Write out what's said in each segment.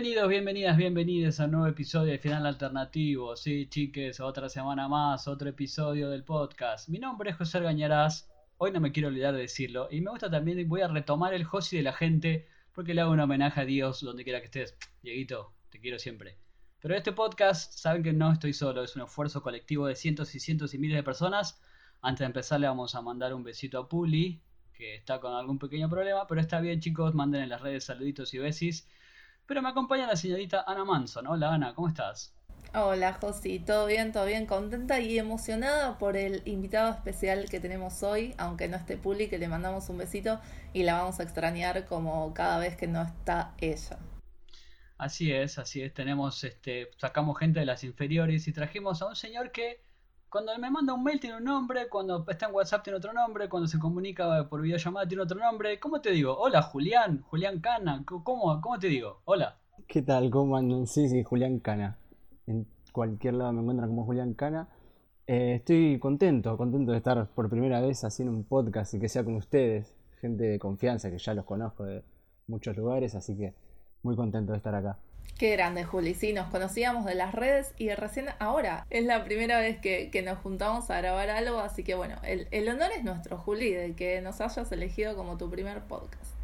Bienvenidos, bienvenidas, bienvenidos a un nuevo episodio de Final Alternativo. Sí, chiques, otra semana más, otro episodio del podcast. Mi nombre es José Gañarás. Hoy no me quiero olvidar de decirlo. Y me gusta también, voy a retomar el Josi de la gente porque le hago un homenaje a Dios donde quiera que estés. Dieguito, te quiero siempre. Pero este podcast, saben que no estoy solo, es un esfuerzo colectivo de cientos y cientos y miles de personas. Antes de empezar le vamos a mandar un besito a Puli, que está con algún pequeño problema, pero está bien chicos, manden en las redes saluditos y besis. Pero me acompaña la señorita Ana Manson. Hola Ana, ¿cómo estás? Hola Josi, todo bien, todo bien, contenta y emocionada por el invitado especial que tenemos hoy, aunque no esté Puli, que le mandamos un besito y la vamos a extrañar como cada vez que no está ella. Así es, así es, tenemos, este, sacamos gente de las inferiores y trajimos a un señor que cuando me manda un mail tiene un nombre, cuando está en WhatsApp tiene otro nombre, cuando se comunica por videollamada tiene otro nombre. ¿Cómo te digo? Hola, Julián, Julián Cana. ¿Cómo, cómo te digo? Hola. ¿Qué tal? ¿Cómo andan? Sí, sí, Julián Cana. En cualquier lado me encuentran como Julián Cana. Eh, estoy contento, contento de estar por primera vez haciendo un podcast y que sea con ustedes, gente de confianza que ya los conozco de muchos lugares, así que muy contento de estar acá. Qué grande, Juli. Sí, nos conocíamos de las redes y recién ahora es la primera vez que, nos juntamos a grabar algo, así que bueno, el, el, honor es nuestro, Juli, de que nos hayas elegido como tu primer podcast.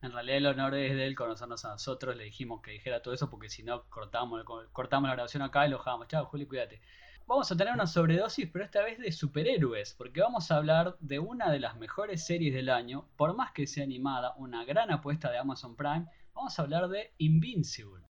En realidad el honor es de él conocernos a nosotros, le dijimos que dijera todo eso porque si no cortamos, cortamos la grabación acá y lo dejamos. Chao, Juli, cuídate. Vamos a tener una sobredosis, pero esta vez de superhéroes, porque vamos a hablar de una de las mejores series del año, por más que sea animada, una gran apuesta de Amazon Prime vamos a hablar de Invincible.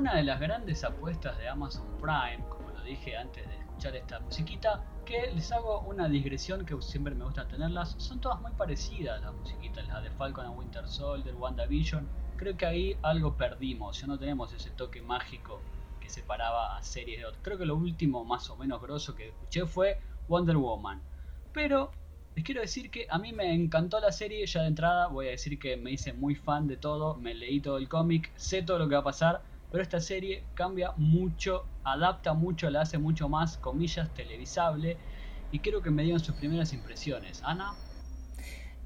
Una de las grandes apuestas de Amazon Prime, como lo dije antes de escuchar esta musiquita, que les hago una digresión que siempre me gusta tenerlas, son todas muy parecidas las musiquitas, las de Falcon and Winter Soldier, WandaVision, creo que ahí algo perdimos, ya no tenemos ese toque mágico que separaba a series de otras. Creo que lo último más o menos grosso que escuché fue Wonder Woman. Pero les quiero decir que a mí me encantó la serie, ya de entrada voy a decir que me hice muy fan de todo, me leí todo el cómic, sé todo lo que va a pasar, pero esta serie cambia mucho, adapta mucho, la hace mucho más, comillas, televisable, y creo que me dieron sus primeras impresiones. Ana.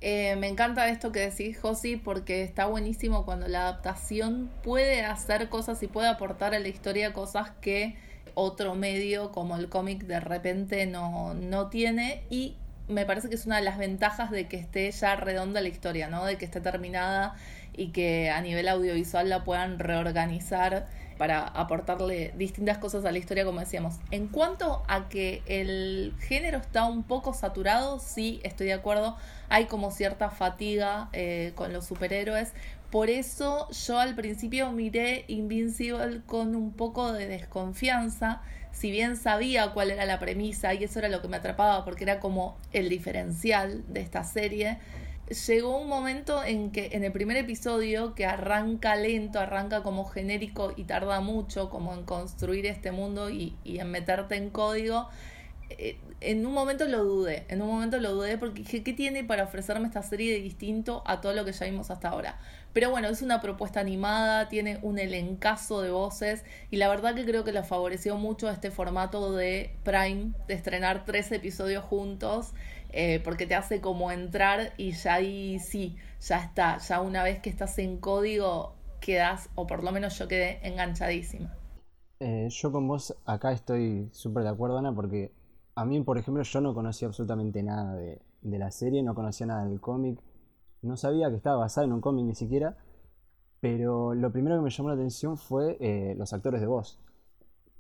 Eh, me encanta esto que decís, Josi, porque está buenísimo cuando la adaptación puede hacer cosas y puede aportar a la historia cosas que otro medio como el cómic de repente no, no tiene y me parece que es una de las ventajas de que esté ya redonda la historia, ¿no? De que esté terminada y que a nivel audiovisual la puedan reorganizar para aportarle distintas cosas a la historia, como decíamos. En cuanto a que el género está un poco saturado, sí, estoy de acuerdo, hay como cierta fatiga eh, con los superhéroes. Por eso yo al principio miré Invincible con un poco de desconfianza, si bien sabía cuál era la premisa y eso era lo que me atrapaba porque era como el diferencial de esta serie llegó un momento en que en el primer episodio, que arranca lento, arranca como genérico y tarda mucho como en construir este mundo y, en meterte en código, eh, en un momento lo dudé, en un momento lo dudé porque dije, ¿qué tiene para ofrecerme esta serie de distinto a todo lo que ya vimos hasta ahora? Pero bueno, es una propuesta animada, tiene un elencazo de voces y la verdad que creo que la favoreció mucho este formato de Prime, de estrenar tres episodios juntos eh, porque te hace como entrar y ya ahí sí, ya está, ya una vez que estás en código quedas, o por lo menos yo quedé enganchadísima. Eh, yo con vos acá estoy súper de acuerdo, Ana, porque a mí, por ejemplo, yo no conocía absolutamente nada de, la serie, no conocía nada del cómic, no sabía que estaba basada en un cómic ni siquiera, pero lo primero que me llamó la atención fue eh, los actores de voz,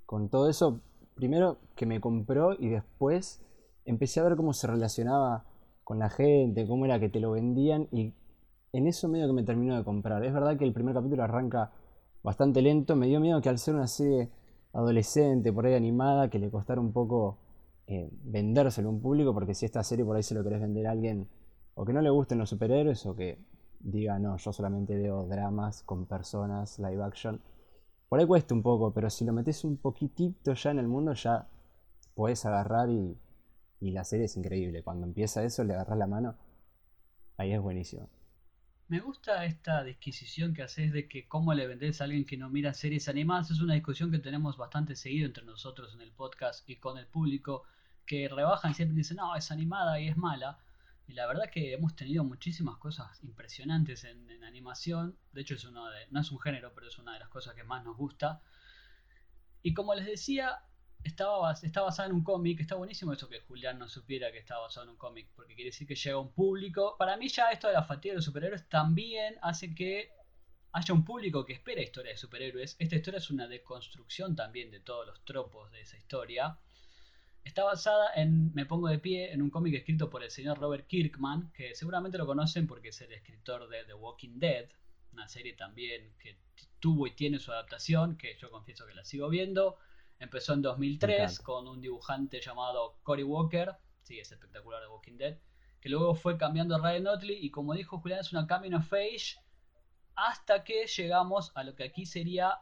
con todo eso, primero que me compró y después empecé a ver cómo se relacionaba con la gente, cómo era que te lo vendían y en eso medio que me terminó de comprar. Es verdad que el primer capítulo arranca bastante lento, me dio miedo que al ser una serie adolescente, por ahí animada, que le costara un poco eh, vendérselo a un público, porque si esta serie por ahí se lo querés vender a alguien o que no le gusten los superhéroes o que diga, no, yo solamente veo dramas con personas, live action, por ahí cuesta un poco, pero si lo metes un poquitito ya en el mundo, ya podés agarrar y, y la serie es increíble. Cuando empieza eso, le agarras la mano, ahí es buenísimo. Me gusta esta disquisición que haces de que cómo le vendés a alguien que no mira series animadas. Es una discusión que tenemos bastante seguido entre nosotros en el podcast y con el público, que rebajan y siempre dicen, no, es animada y es mala. Y la verdad que hemos tenido muchísimas cosas impresionantes en, animación. De hecho, es uno de, no es un género, pero es una de las cosas que más nos gusta. Y como les decía, estaba, está basada en un cómic, está buenísimo eso que Julián no supiera que estaba basado en un cómic, porque quiere decir que llega un público. Para mí ya esto de la fatiga de los superhéroes también hace que haya un público que espera historias de superhéroes. Esta historia es una deconstrucción también de todos los tropos de esa historia. Está basada en, me pongo de pie, en un cómic escrito por el señor Robert Kirkman, que seguramente lo conocen porque es el escritor de The Walking Dead, una serie también que tuvo y tiene su adaptación, que yo confieso que la sigo viendo. Empezó en 2003 con un dibujante llamado Cory Walker, sí, es espectacular de Walking Dead, que luego fue cambiando a Ryan Otley y como dijo Julián es una coming of age hasta que llegamos a lo que aquí sería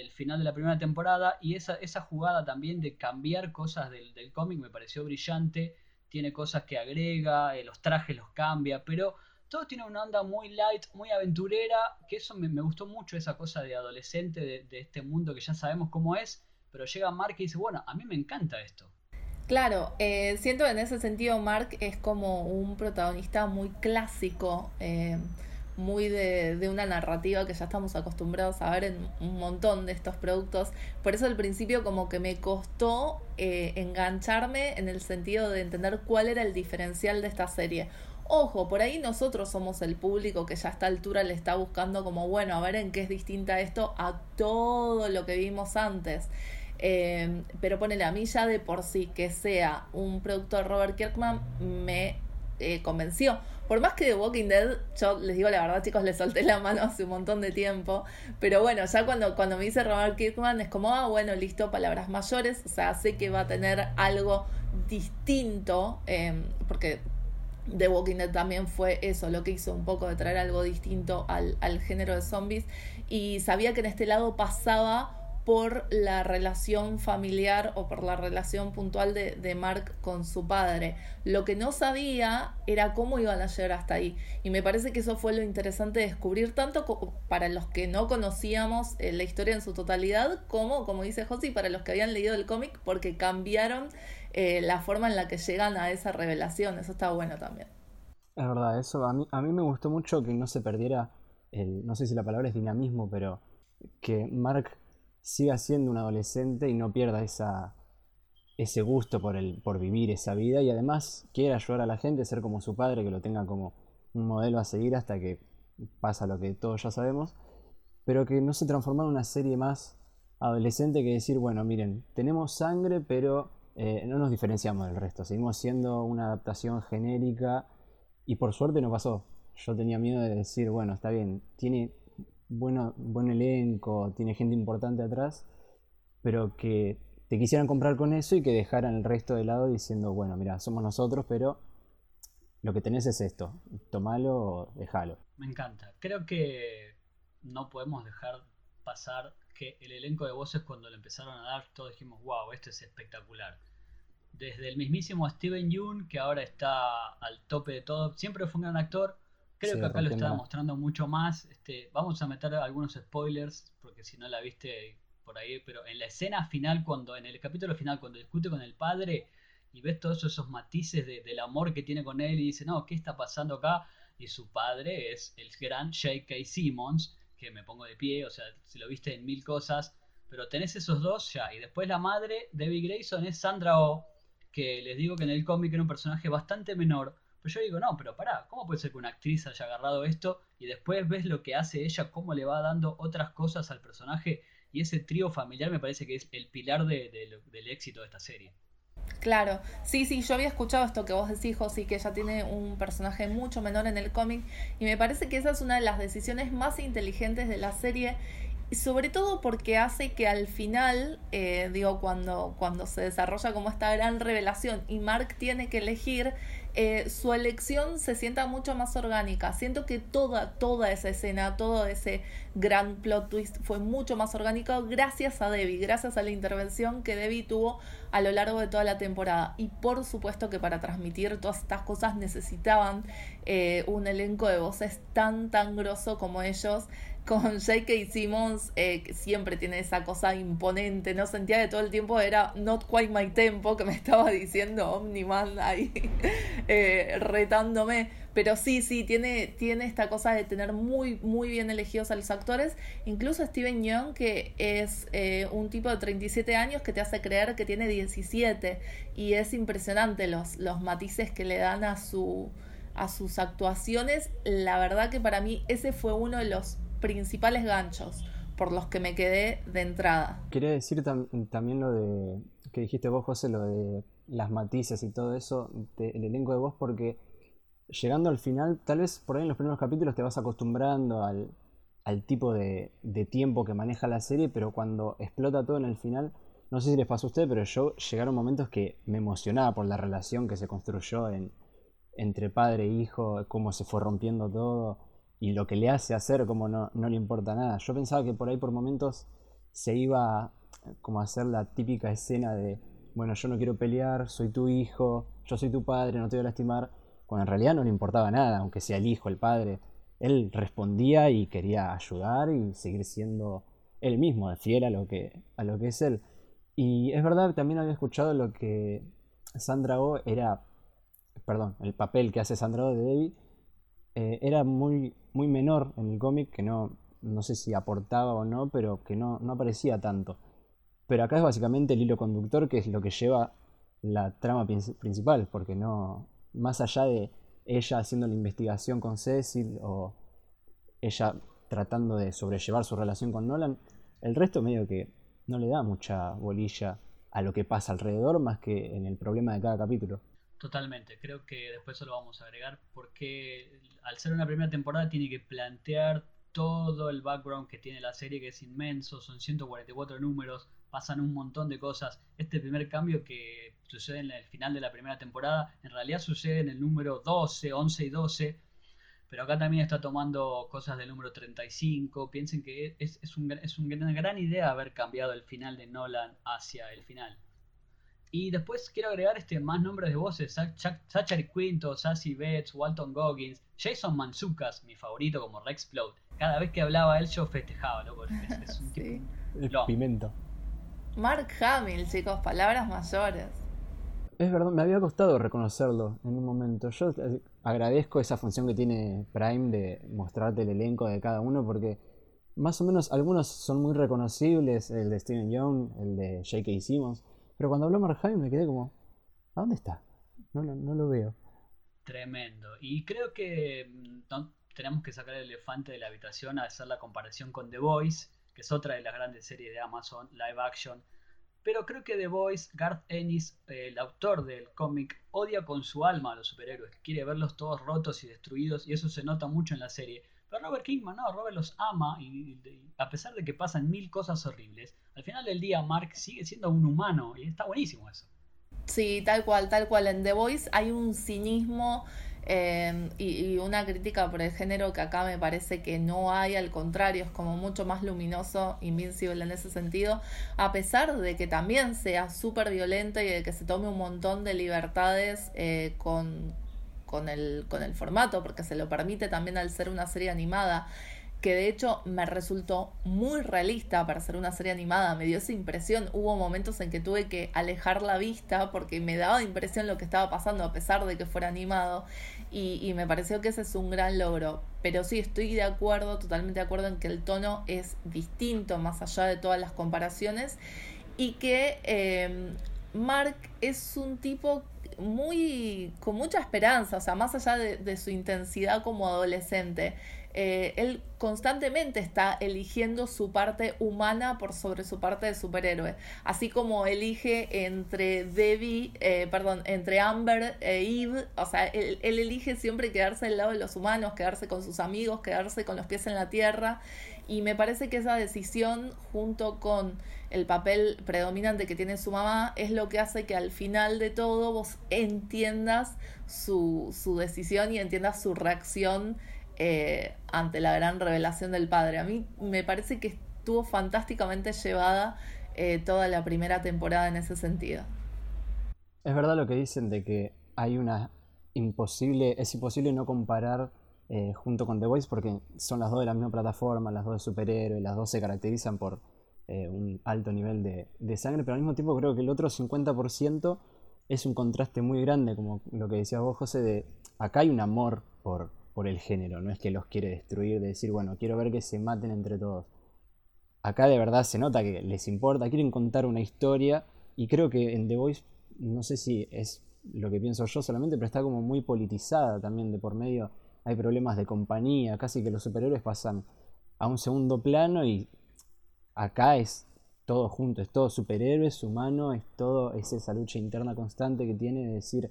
el final de la primera temporada y esa, esa jugada también de cambiar cosas del, cómic me pareció brillante, tiene cosas que agrega, eh, los trajes los cambia, pero todo tiene una onda muy light, muy aventurera, que eso me, gustó mucho, esa cosa de adolescente de, este mundo que ya sabemos cómo es, pero llega Mark y dice, bueno, a mí me encanta esto. Claro, eh, siento en ese sentido Mark es como un protagonista muy clásico, eh, muy de, de, una narrativa que ya estamos acostumbrados a ver en un montón de estos productos. Por eso al principio como que me costó eh, engancharme en el sentido de entender cuál era el diferencial de esta serie. Ojo, por ahí nosotros somos el público que ya a esta altura le está buscando como, bueno, a ver en qué es distinta esto a todo lo que vimos antes. Eh, pero ponele a mí ya de por sí que sea un producto de Robert Kirkman me eh, convenció. Por más que The Walking Dead, yo les digo la verdad, chicos, le solté la mano hace un montón de tiempo. Pero bueno, ya cuando, cuando me dice Robert Kirkman es como, ah, bueno, listo, palabras mayores. O sea, sé que va a tener algo distinto. Eh, porque The Walking Dead también fue eso, lo que hizo un poco de traer algo distinto al, al género de zombies. Y sabía que en este lado pasaba por la relación familiar o por la relación puntual de, de, Mark con su padre. Lo que no sabía era cómo iban a llegar hasta ahí. Y me parece que eso fue lo interesante de descubrir, tanto para los que no conocíamos eh, la historia en su totalidad, como, como dice Josi, para los que habían leído el cómic, porque cambiaron eh, la forma en la que llegan a esa revelación. Eso está bueno también. Es verdad, eso a mí, a mí me gustó mucho que no se perdiera el, no sé si la palabra es dinamismo, pero que Mark siga siendo un adolescente y no pierda esa, ese gusto por, el, por vivir esa vida y además quiera ayudar a la gente, ser como su padre, que lo tenga como un modelo a seguir hasta que pasa lo que todos ya sabemos, pero que no se transforma en una serie más adolescente que decir, bueno, miren, tenemos sangre, pero eh, no nos diferenciamos del resto, seguimos siendo una adaptación genérica y por suerte no pasó. Yo tenía miedo de decir, bueno, está bien, tiene bueno, buen elenco, tiene gente importante atrás, pero que te quisieran comprar con eso y que dejaran el resto de lado diciendo, bueno, mira, somos nosotros, pero lo que tenés es esto, tomalo o déjalo. Me encanta. Creo que no podemos dejar pasar que el elenco de voces cuando le empezaron a dar, todos dijimos, wow, esto es espectacular. Desde el mismísimo Steven Yeun, que ahora está al tope de todo, siempre fue un gran actor, Creo que acá lo está mostrando mucho más. Este, vamos a meter algunos spoilers, porque si no la viste por ahí, pero en la escena final, cuando, en el capítulo final, cuando discute con el padre y ves todos esos matices del amor que tiene con él y dice, no, ¿qué está pasando acá? Y su padre es el gran J.K. Simmons, que me pongo de pie, o sea, si lo viste en mil cosas, pero tenés esos dos ya. Y después la madre, Debbie Grayson, es Sandra Oh, que les digo que en el cómic era un personaje bastante menor, pero yo digo, no, pero pará, ¿cómo puede ser que una actriz haya agarrado esto y después ves lo que hace ella, cómo le va dando otras cosas al personaje y ese trío familiar me parece que es el pilar del éxito de esta serie. Claro, sí, sí, yo había escuchado esto que vos decís, Josi, que ella tiene un personaje mucho menor en el cómic y me parece que esa es una de las decisiones más inteligentes de la serie sobre todo porque hace que al final, eh, digo, cuando, cuando se desarrolla como esta gran revelación y Mark tiene que elegir, eh, su elección se sienta mucho más orgánica. Siento que toda, toda esa escena, todo ese gran plot twist fue mucho más orgánico gracias a Debbie, gracias a la intervención que Debbie tuvo a lo largo de toda la temporada. Y por supuesto que para transmitir todas estas cosas necesitaban eh, un elenco de voces tan, tan grosso como ellos con J.K. Simmons, eh, que siempre tiene esa cosa imponente, ¿no? Sentía que todo el tiempo era not quite my tempo, que me estaba diciendo Omniman ahí, eh, retándome. Pero sí, sí, tiene, tiene esta cosa de tener muy, muy bien elegidos a los actores. Incluso Steven Young, que es eh, un tipo de 37 años que te hace creer que tiene 17. Y es impresionante los, los matices que le dan a su a sus actuaciones, la verdad que para mí ese fue uno de los principales ganchos por los que me quedé de entrada. Quería decir también lo de que dijiste vos, José, lo de las matices y todo eso, el elenco de vos, porque llegando al final, tal vez por ahí en los primeros capítulos te vas acostumbrando al, tipo de, tiempo que maneja la serie, pero cuando explota todo en el final, no sé si les pasó a ustedes, pero yo llegaron momentos que me emocionaba por la relación que se construyó entre padre e hijo, cómo se fue rompiendo todo y lo que le hace hacer como no, no le importa nada. Yo pensaba que por ahí por momentos se iba como a hacer la típica escena de, bueno, yo no quiero pelear, soy tu hijo, yo soy tu padre, no te voy a lastimar, cuando en realidad no le importaba nada, aunque sea el hijo, el padre. Él respondía y quería ayudar y seguir siendo él mismo, fiel a lo que, a lo que es él. Y es verdad, también había escuchado lo que Sandra O era, perdón, el papel que hace Sandra O de Debbie eh, era muy, muy menor en el cómic, que no, no sé si aportaba o no, pero que no, no aparecía tanto. Pero acá es básicamente el hilo conductor que es lo que lleva la trama principal, porque no, más allá de ella haciendo la investigación con Cecil o ella tratando de sobrellevar su relación con Nolan, el resto medio que no le da mucha bolilla a lo que pasa alrededor más que en el problema de cada capítulo. Totalmente, creo que después eso lo vamos a agregar porque al ser una primera temporada tiene que plantear todo el background que tiene la serie que es inmenso, son 144 números, pasan un montón de cosas. Este primer cambio que sucede en el final de la primera temporada en realidad sucede en el número 12, 11 y 12, pero acá también está tomando cosas del número 35. Piensen que es, es, un, es una gran idea haber cambiado el final de Nolan hacia el final. Y después quiero agregar este más nombres de voces: Zachary Quinto, Sassy Betts, Walton Goggins, Jason Manzucas, mi favorito como Rex Plot. Cada vez que hablaba él, yo festejaba, loco. Es, un tipo. Pimento. Mark Hamill, chicos, palabras mayores. Es verdad, me había costado reconocerlo en un momento. Yo eh, agradezco esa función que tiene Prime de mostrarte el elenco de cada uno porque más o menos algunos son muy reconocibles, el de Steven Young, el de J.K. Simmons, pero cuando habló Mark Hamill me quedé como, ¿a dónde está? No, no, lo veo. Tremendo. Y creo que mm, tenemos que sacar el elefante de la habitación a hacer la comparación con The Voice, que es otra de las grandes series de Amazon, live action. Pero creo que The Voice, Garth Ennis, el autor del cómic, odia con su alma a los superhéroes, quiere verlos todos rotos y destruidos, y eso se nota mucho en la serie. Pero Robert Kingman, no, Robert los ama y, a pesar de que pasan mil cosas horribles, al final del día Mark sigue siendo un humano y está buenísimo eso. Sí, tal cual, tal cual. En The Voice hay un cinismo eh, y, una crítica por el género que acá me parece que no hay, al contrario, es como mucho más luminoso, invincible en ese sentido, a pesar de que también sea súper violento y de que se tome un montón de libertades eh, con, con el, con el formato, porque se lo permite también al ser una serie animada, que de hecho me resultó muy realista para ser una serie animada, me dio esa impresión, hubo momentos en que tuve que alejar la vista porque me daba impresión lo que estaba pasando a pesar de que fuera animado y, me pareció que ese es un gran logro, pero sí estoy de acuerdo, totalmente de acuerdo en que el tono es distinto más allá de todas las comparaciones y que eh, Mark es un tipo muy con mucha esperanza, o sea, más allá de, su intensidad como adolescente. Eh, él constantemente está eligiendo su parte humana por sobre su parte de superhéroe, así como elige entre Debbie, eh, perdón, entre Amber e Eve, o sea, él, elige siempre quedarse al lado de los humanos, quedarse con sus amigos, quedarse con los pies en la tierra, y me parece que esa decisión junto con el papel predominante que tiene su mamá es lo que hace que al final de todo vos entiendas su decisión y entiendas su reacción eh, ante la gran revelación del padre. A mí me parece que estuvo fantásticamente llevada eh, toda la primera temporada en ese sentido. Es verdad lo que dicen de que hay una imposible, es imposible no comparar eh, junto con The Voice porque son las dos de la misma plataforma, las dos de superhéroes, las dos se caracterizan por un alto nivel de, sangre, pero al mismo tiempo creo que el otro 50% es un contraste muy grande, como lo que decías vos, José, de acá hay un amor por, por el género, no es que los quiere destruir, de decir, bueno, quiero ver que se maten entre todos. Acá de verdad se nota que les importa, quieren contar una historia y creo que en The Voice, no sé si es lo que pienso yo solamente, pero está como muy politizada también de por medio. Hay problemas de compañía, casi que los superhéroes pasan a un segundo plano y acá es todo junto, es todo superhéroes, humano, es todo, es esa lucha interna constante que tiene de decir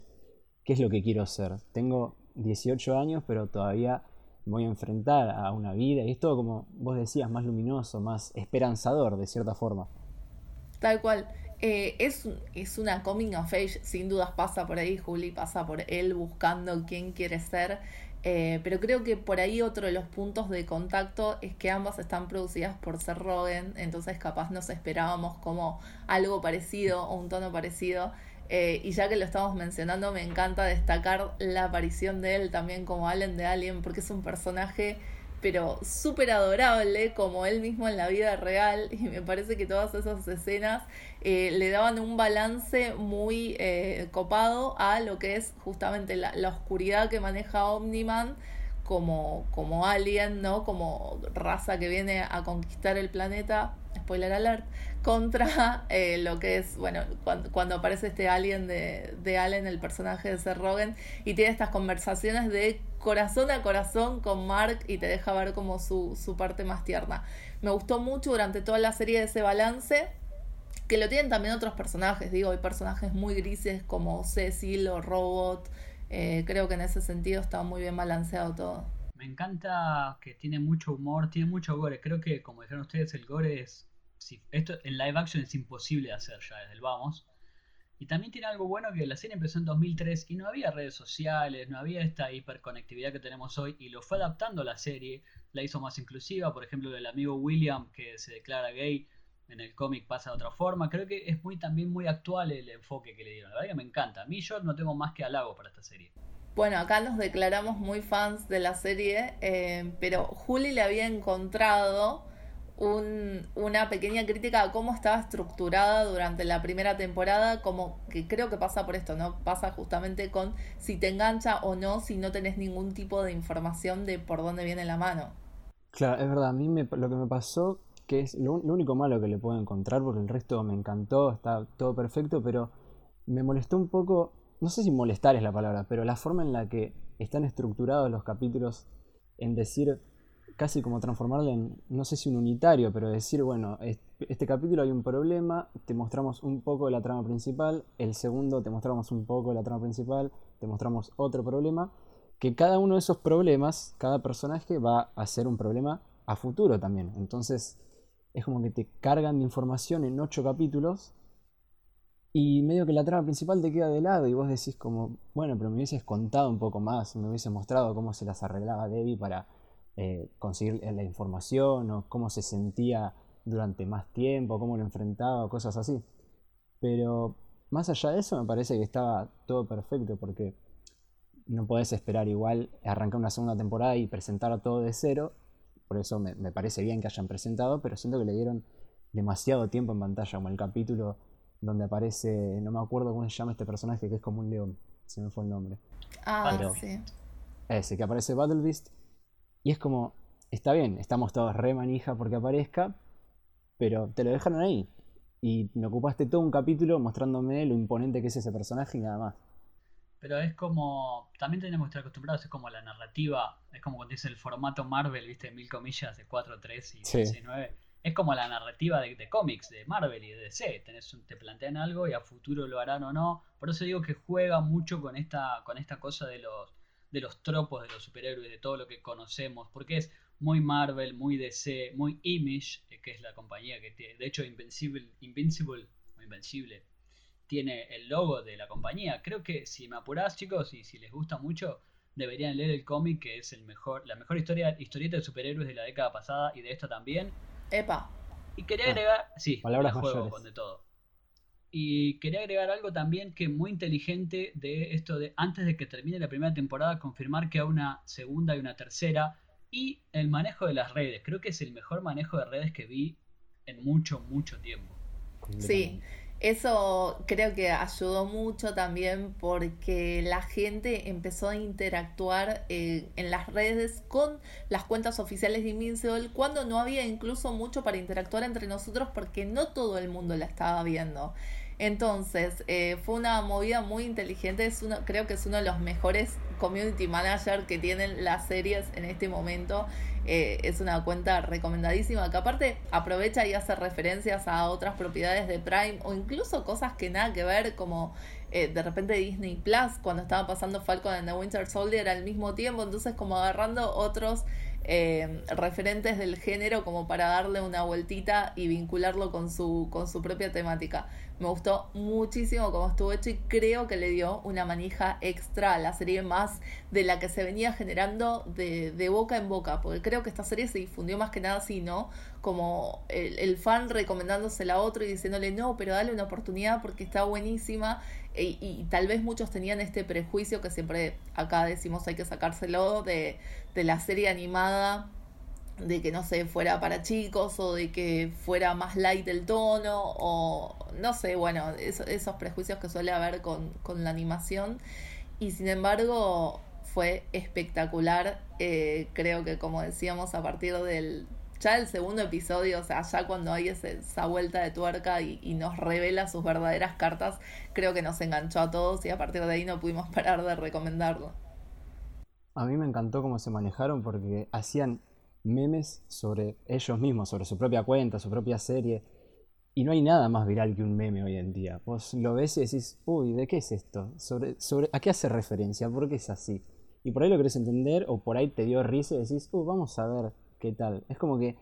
qué es lo que quiero ser. Tengo 18 años, pero todavía voy a enfrentar a una vida y es todo como vos decías, más luminoso, más esperanzador de cierta forma. Tal cual. Eh, es, es una coming of age, sin dudas pasa por ahí, Juli pasa por él buscando quién quiere ser eh, pero creo que por ahí otro de los puntos de contacto es que ambas están producidas por Seth Rogen, entonces capaz nos esperábamos como algo parecido o un tono parecido. Eh, y ya que lo estamos mencionando, me encanta destacar la aparición de él también como Allen de Alien, porque es un personaje pero súper adorable como él mismo en la vida real y me parece que todas esas escenas eh, le daban un balance muy eh, copado a lo que es justamente la, la oscuridad que maneja Omniman como, como alien, ¿no? Como raza que viene a conquistar el planeta, spoiler alert, contra eh, lo que es, bueno, cuando, aparece este alien de, de Allen, el personaje de Seth Rogen, y tiene estas conversaciones de corazón a corazón con Mark y te deja ver como su, su parte más tierna. Me gustó mucho durante toda la serie ese balance que lo tienen también otros personajes, digo, hay personajes muy grises como Cecil o Robot, eh, creo que en ese sentido está muy bien balanceado todo. Me encanta que tiene mucho humor, tiene mucho gore. Creo que, como dijeron ustedes, el gore es. Si, esto en live action es imposible de hacer ya desde el vamos. Y también tiene algo bueno que la serie empezó en 2003 y no había redes sociales, no había esta hiperconectividad que tenemos hoy y lo fue adaptando la serie, la hizo más inclusiva, por ejemplo, del amigo William que se declara gay, en el cómic pasa de otra forma. Creo que es muy también muy actual el enfoque que le dieron. La verdad que me encanta. A mí yo no tengo más que halago para esta serie. Bueno, acá nos declaramos muy fans de la serie, eh, pero Juli le había encontrado una pequeña crítica a cómo estaba estructurada durante la primera temporada, como que creo que pasa por esto, ¿no? Pasa justamente con si te engancha o no, si no tenés ningún tipo de información de por dónde viene la mano. Claro, es verdad, a mí lo que me pasó que es lo, único malo que le puedo encontrar, porque el resto me encantó, está todo perfecto, pero me molestó un poco, no sé si molestar es la palabra, pero la forma en la que están estructurados los capítulos en decir, casi como transformarlo en, no sé si un unitario, pero decir, bueno, este capítulo hay un problema, te mostramos un poco de la trama principal, el segundo te mostramos un poco de la trama principal, te mostramos otro problema, que cada uno de esos problemas, cada personaje va a ser un problema a futuro también. Entonces, es como que te cargan de información en ocho capítulos y medio que la trama principal te queda de lado y vos decís como, bueno, pero me hubieses contado un poco más, me hubieses mostrado cómo se las arreglaba Debbie para eh, conseguir la información o cómo se sentía durante más tiempo, cómo lo enfrentaba, cosas así. Pero más allá de eso me parece que estaba todo perfecto porque no podés esperar igual arrancar una segunda temporada y presentar todo de cero por eso me, parece bien que hayan presentado, pero siento que le dieron demasiado tiempo en pantalla, como el capítulo donde aparece, no me acuerdo cómo se llama este personaje, que es como un león, se me fue el nombre. Ah, sí. Ese, que aparece Battle Beast, y es como, está bien, estamos todos re manija porque aparezca, pero te lo dejaron ahí. y me ocupaste todo un capítulo mostrándome lo imponente que es ese personaje y nada más. Pero es como, también tenemos que estar acostumbrados, es como la narrativa, es como cuando dice el formato Marvel, viste, mil comillas de 4, 3 y Sí. 19. Es como la narrativa de, de cómics, de Marvel y de DC. Tenés te plantean algo y a futuro lo harán o no. Por eso digo que juega mucho con esta, con esta cosa de los, de los tropos de los superhéroes, de todo lo que conocemos. Porque es muy Marvel, muy DC, muy Image, eh, que es la compañía que tiene. De hecho, Invincible, Invincible Invencible tiene el logo de la compañía. Creo que si me apurás, chicos, y si les gusta mucho, deberían leer el cómic, que es el mejor, la mejor historia, historieta de superhéroes de la década pasada y de esta también. Epa, Y quería Ah, agregar, sí, palabras la juego mayores. con de todo. Y quería agregar algo también que muy inteligente de esto de antes de que termine la primera temporada confirmar que hay una segunda y una tercera y el manejo de las redes. Creo que es el mejor manejo de redes que vi en mucho mucho tiempo. Sí, eso creo que ayudó mucho también porque la gente empezó a interactuar eh, en las redes con las cuentas oficiales de Invincible cuando no había incluso mucho para interactuar entre nosotros porque no todo el mundo la estaba viendo. Entonces, eh, fue una movida muy inteligente, es uno, creo que es uno de los mejores community manager que tienen las series en este momento. Eh, es una cuenta recomendadísima que aparte aprovecha y hace referencias a otras propiedades de Prime o incluso cosas que nada que ver como eh, de repente Disney Plus cuando estaba pasando Falcon and the Winter Soldier al mismo tiempo, entonces como agarrando otros eh, referentes del género como para darle una vueltita y vincularlo con su, con su propia temática. Me gustó muchísimo cómo estuvo hecho y creo que le dio una manija extra a la serie más de la que se venía generando de, de boca en boca, porque creo que esta serie se difundió más que nada así, ¿no? Como el, fan recomendándosela a otro y diciéndole, no, pero dale una oportunidad porque está buenísima. Y, y tal vez muchos tenían este prejuicio que siempre acá decimos hay que sacárselo de, de la serie animada de que no sé, fuera para chicos o de que fuera más light el tono o no sé, bueno, eso- esos prejuicios que suele haber con, con la animación y sin embargo fue espectacular, eh, creo que como decíamos a partir del ya el segundo episodio, o sea, ya cuando hay ese- esa vuelta de tuerca y, y nos revela sus verdaderas cartas, creo que nos enganchó a todos y a partir de ahí no pudimos parar de recomendarlo. A mí me encantó cómo se manejaron porque hacían memes sobre ellos mismos, sobre su propia cuenta, su propia serie. Y no hay nada más viral que un meme hoy en día. Vos lo ves y decís, uy, ¿de qué es esto? ¿Sobre, sobre, ¿A qué hace referencia? ¿Por qué es así? Y por ahí lo querés entender o por ahí te dio risa y decís, uy, vamos a ver qué tal. Es como que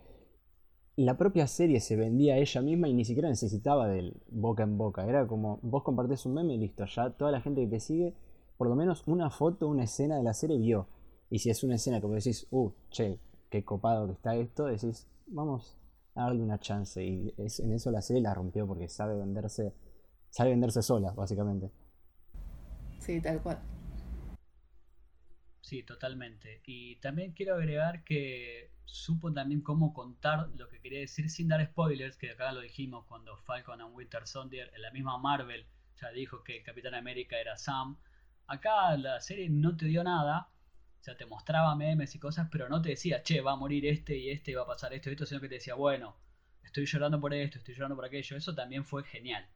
la propia serie se vendía a ella misma y ni siquiera necesitaba del boca en boca. Era como, vos compartís un meme y listo. Ya toda la gente que te sigue, por lo menos una foto, una escena de la serie vio. Y si es una escena que vos decís, uh, che, qué copado que está esto, decís, vamos a darle una chance. Y es- en eso la serie la rompió porque sabe venderse, sabe venderse sola, básicamente. Sí, tal cual. Sí, totalmente. Y también quiero agregar que supo también cómo contar lo que quería decir sin dar spoilers, que acá lo dijimos cuando Falcon and Winter Soldier, en la misma Marvel, ya dijo que el Capitán América era Sam. Acá la serie no te dio nada, o sea, te mostraba memes y cosas, pero no te decía, che, va a morir este y este, va a pasar esto y esto, sino que te decía, bueno, estoy llorando por esto, estoy llorando por aquello. Eso también fue genial.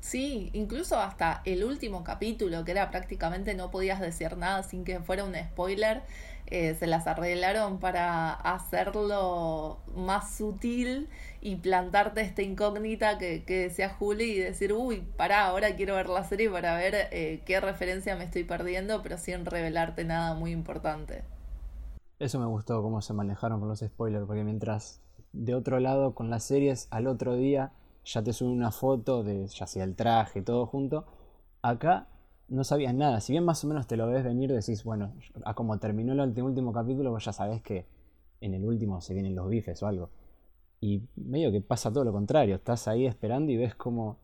Sí, incluso hasta el último capítulo, que era prácticamente no podías decir nada sin que fuera un spoiler, eh, se las arreglaron para hacerlo más sutil y plantarte esta incógnita que, que decía Juli y decir, uy, pará, ahora quiero ver la serie para ver eh, qué referencia me estoy perdiendo, pero sin revelarte nada muy importante. Eso me gustó cómo se manejaron con los spoilers, porque mientras de otro lado con las series al otro día ya te suben una foto de ya sea el traje, todo junto, acá no sabías nada. Si bien más o menos te lo ves venir, decís, bueno, a como terminó el último capítulo, vos ya sabés que en el último se vienen los bifes o algo. Y medio que pasa todo lo contrario, estás ahí esperando y ves como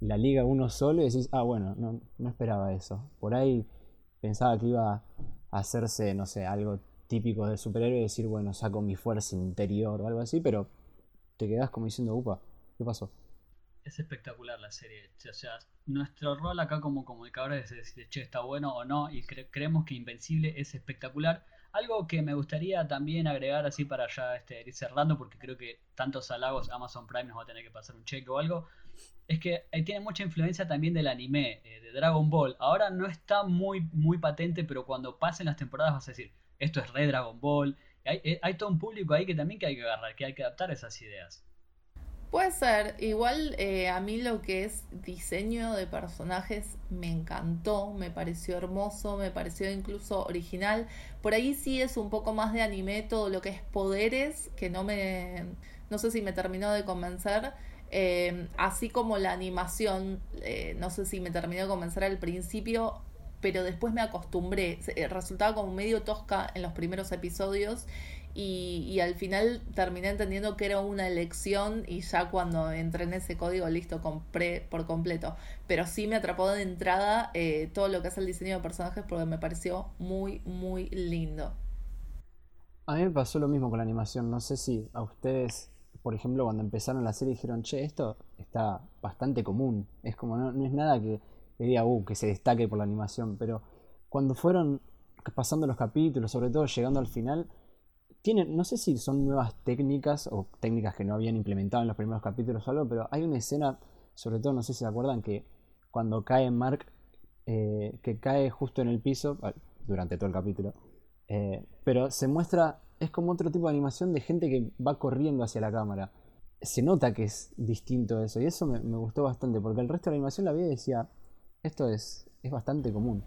la liga uno solo y decís, ah, bueno, no, no esperaba eso. Por ahí pensaba que iba a hacerse, no sé, algo típico del superhéroe decir, bueno, saco mi fuerza interior o algo así, pero te quedás como diciendo, upa, ¿qué pasó? Es espectacular la serie. O sea, nuestro rol acá como comunicadores es decir, che, está bueno o no, y creemos que Invencible es espectacular. Algo que me gustaría también agregar así para ya este, ir cerrando, porque creo que tantos halagos Amazon Prime nos va a tener que pasar un cheque o algo, es que tiene mucha influencia también del anime, eh, de Dragon Ball. Ahora no está muy, muy patente, pero cuando pasen las temporadas vas a decir, esto es re Dragon Ball. Hay, eh, hay todo un público ahí que también que hay que agarrar, que hay que adaptar esas ideas. Puede ser, igual eh, a mí lo que es diseño de personajes me encantó, me pareció hermoso, me pareció incluso original. Por ahí sí es un poco más de anime todo lo que es poderes, que no me, no sé si me terminó de convencer. Eh, así como la animación, eh, no sé si me terminó de convencer al principio, pero después me acostumbré. Resultaba como medio tosca en los primeros episodios y, al final terminé entendiendo que era una elección y ya cuando entré en ese código, listo, compré por completo. Pero sí me atrapó de entrada eh, todo lo que es el diseño de personajes porque me pareció muy, muy lindo. A mí me pasó lo mismo con la animación. No sé si a ustedes, por ejemplo, cuando empezaron la serie dijeron, che, esto está bastante común. Es como, no, no es nada que, diga, uh, que se destaque por la animación. Pero cuando fueron pasando los capítulos, sobre todo llegando al final, no sé si son nuevas técnicas o técnicas que no habían implementado en los primeros capítulos o algo, pero hay una escena, sobre todo no sé si se acuerdan, que cuando cae Mark, eh, que cae justo en el piso, durante todo el capítulo, eh, pero se muestra, es como otro tipo de animación de gente que va corriendo hacia la cámara. Se nota que es distinto eso, y eso me, me gustó bastante, porque el resto de la animación la vi y decía, esto es, es bastante común.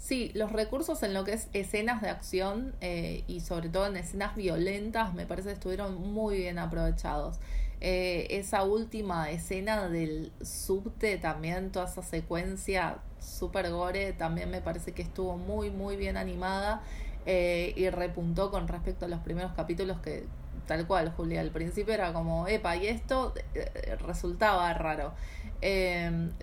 Sí, los recursos en lo que es escenas de acción eh, y sobre todo en escenas violentas me parece que estuvieron muy bien aprovechados. Eh, esa última escena del subte también, toda esa secuencia super gore también me parece que estuvo muy muy bien animada eh, y repuntó con respecto a los primeros capítulos que tal cual Julia al principio era como epa y esto resultaba raro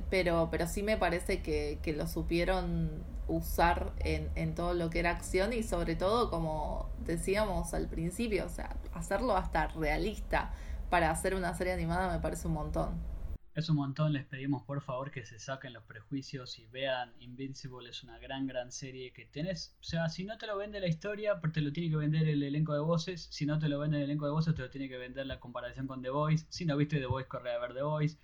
pero pero sí me parece que, que lo supieron usar en, en, todo lo que era acción y sobre todo, como decíamos al principio, o sea, hacerlo hasta realista para hacer una serie animada me parece un montón. Es un montón, les pedimos por favor que se saquen los prejuicios y vean Invincible, es una gran, gran serie que tenés. O sea, si no te lo vende la historia, te lo tiene que vender el elenco de voces. Si no te lo vende el elenco de voces, te lo tiene que vender la comparación con The Voice. Si no viste The Voice, corre a ver The Voice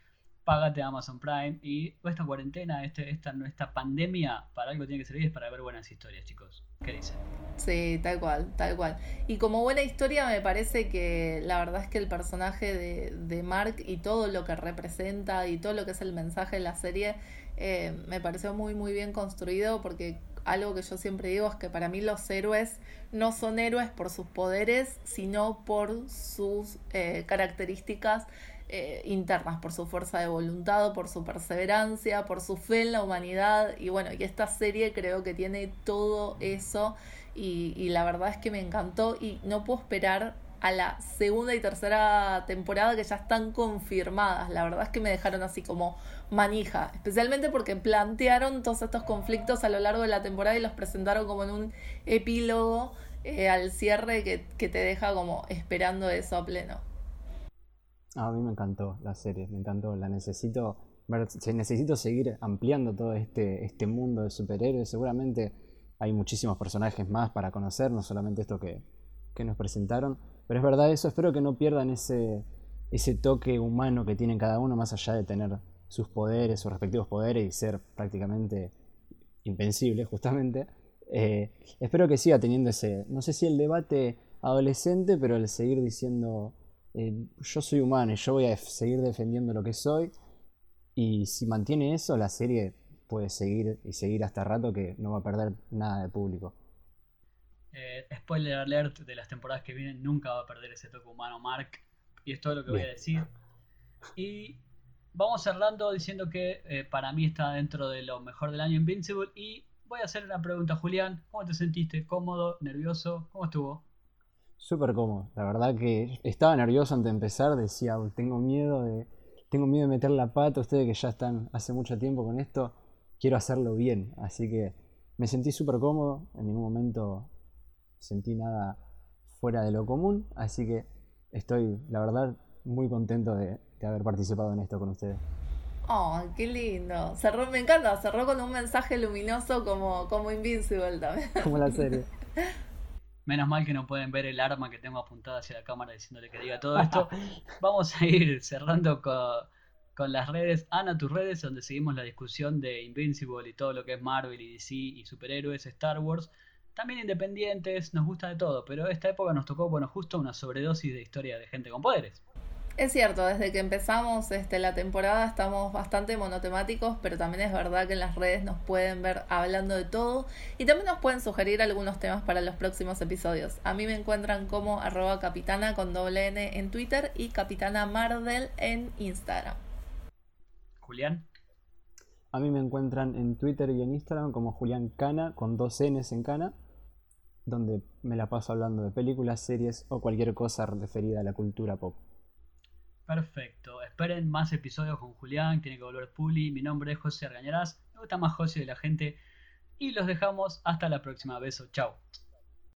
págate Amazon Prime y esta cuarentena, este, esta, pandemia, para algo tiene que servir, es para ver buenas historias, chicos. ¿Qué dicen? Sí, tal cual, tal cual. Y como buena historia me parece que la verdad es que el personaje de, de Mark y todo lo que representa y todo lo que es el mensaje de la serie eh, me pareció muy, muy bien construido porque algo que yo siempre digo es que para mí los héroes no son héroes por sus poderes, sino por sus eh, características eh, internas, por su fuerza de voluntad, por su perseverancia, por su fe en la humanidad. Y bueno, y esta serie creo que tiene todo eso y, la verdad es que me encantó y no puedo esperar a la segunda y tercera temporada que ya están confirmadas. La verdad es que me dejaron así como manija, especialmente porque plantearon todos estos conflictos a lo largo de la temporada y los presentaron como en un epílogo eh, al cierre que, que te deja como esperando eso a pleno. Ah, a mí me encantó la serie, me encantó. La necesito ver, necesito seguir ampliando todo este, este mundo de superhéroes. Seguramente hay muchísimos personajes más para conocer, no solamente esto que, que nos presentaron. Pero es verdad eso, espero que no pierdan ese, ese toque humano que tienen cada uno, más allá de tener sus poderes, sus respectivos poderes y ser prácticamente invencibles, justamente. Eh, espero que siga teniendo ese, no sé si el debate adolescente, pero el seguir diciendo eh, yo soy humano y yo voy a seguir defendiendo lo que soy. Y si mantiene eso, la serie puede seguir y seguir hasta rato que no va a perder nada de público. Eh, spoiler alert de las temporadas que vienen, nunca va a perder ese toque humano Mark. Y es todo lo que voy a decir. Y vamos cerrando diciendo que eh, para mí está dentro de lo mejor del año Invincible. Y voy a hacer una pregunta, Julián. ¿Cómo te sentiste? ¿Cómodo? ¿Nervioso? ¿Cómo estuvo? Súper cómodo. La verdad que estaba nervioso antes de empezar. Decía, tengo miedo de, tengo miedo de meter la pata. Ustedes que ya están hace mucho tiempo con esto, quiero hacerlo bien. Así que me sentí súper cómodo. En ningún momento sentí nada fuera de lo común. Así que estoy, la verdad, muy contento de, haber participado en esto con ustedes. Oh, qué lindo. Cerró, me encanta, cerró con un mensaje luminoso como, como Invincible también. Como la serie. Menos mal que no pueden ver el arma que tengo apuntada hacia la cámara diciéndole que diga todo esto. Vamos a ir cerrando con, con las redes. Ana, tus redes, donde seguimos la discusión de Invincible y todo lo que es Marvel y DC y superhéroes, Star Wars. También independientes, nos gusta de todo, pero esta época nos tocó, bueno, justo una sobredosis de historia de gente con poderes. Es cierto, desde que empezamos este, la temporada estamos bastante monotemáticos, pero también es verdad que en las redes nos pueden ver hablando de todo y también nos pueden sugerir algunos temas para los próximos episodios. A mí me encuentran como arroba capitana con doble N en Twitter y capitana Mardel en Instagram. Julián. A mí me encuentran en Twitter y en Instagram como Julián Cana con dos Ns en Cana, donde me la paso hablando de películas, series o cualquier cosa referida a la cultura pop. Perfecto. Esperen más episodios con Julián, tiene que volver Puli. Mi nombre es José Argañarás. Me gusta más José de la gente. Y los dejamos hasta la próxima. Beso. Chao.